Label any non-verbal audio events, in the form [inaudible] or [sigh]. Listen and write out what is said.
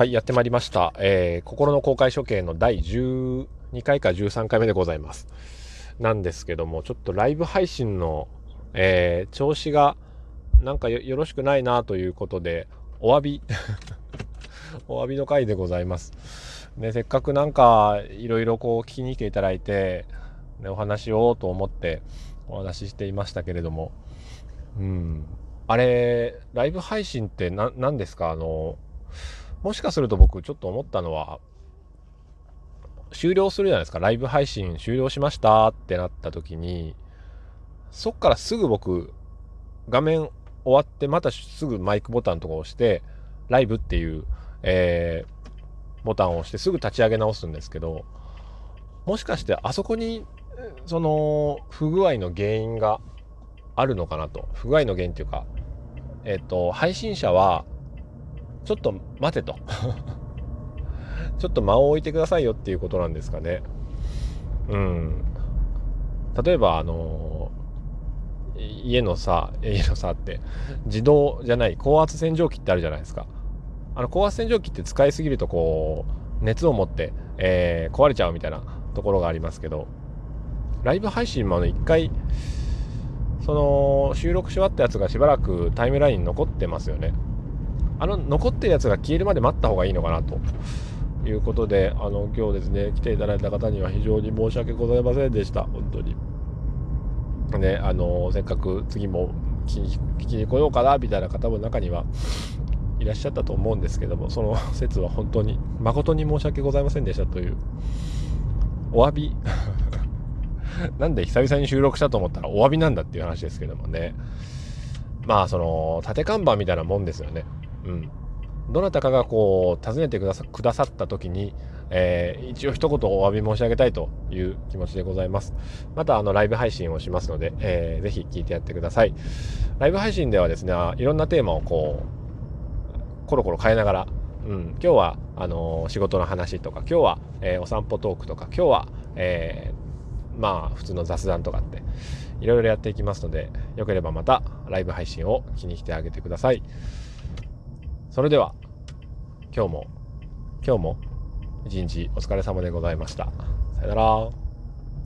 はい、やってまいりました。えー、心の公開処刑の第12回か13回目でございます。なんですけども、ちょっとライブ配信の、えー、調子がなんかよろしくないなということで、お詫び [laughs] お詫びの回でございます。ね、せっかくなんかいろいろこう聞きに来ていただいて、ね、お話をと思ってお話ししていましたけれども、うん、あれ、ライブ配信って何ですか？あの、もしかすると僕ちょっと思ったのは、終了するじゃないですか。ライブ配信終了しましたってなった時に、そっからすぐ僕、画面終わって、またすぐマイクボタンとか押して、ライブっていう、えー、ボタンを押してすぐ立ち上げ直すんですけど、もしかしてあそこに、その、不具合の原因があるのかなと。不具合の原因っていうか、えっ、ー、と、配信者は、ちょっと待てと [laughs] ちょっと間を置いてくださいよっていうことなんですかね。うん。例えば、あの家のさ、家のさって、自動じゃない、高圧洗浄機ってあるじゃないですか。あの、高圧洗浄機って使いすぎるとこう、熱を持って、えー、壊れちゃうみたいなところがありますけど、ライブ配信もあの、一回、その、収録し終わったやつがしばらくタイムラインに残ってますよね。あの残ってるやつが消えるまで待った方がいいのかなと。いうことであの今日ですね来ていただいた方には非常に申し訳ございませんでした。本当に。ねあのせっかく次も聞きに来ようかなみたいな方も中にはいらっしゃったと思うんですけどもその [laughs] 説は本当に誠に申し訳ございませんでしたというお詫び。[laughs] なんで久々に収録したと思ったらお詫びなんだっていう話ですけどもね。まあその縦看板みたいなもんですよね。うん、どなたかがこう訪ねてくださくださった時に、えー、一応一言お詫び申し上げたいという気持ちでございます。またあのライブ配信をしますので、えー、ぜひ聞いてやってください。ライブ配信ではですね、いろんなテーマをこう、コロコロ変えながら、うん、今日はあの、仕事の話とか、今日は、えー、お散歩トークとか、今日は、えー、まあ普通の雑談とかっていろいろやっていきますので、よければまたライブ配信を気にしてあげてください。それでは今日も今日も一日お疲れ様でございました。さよなら。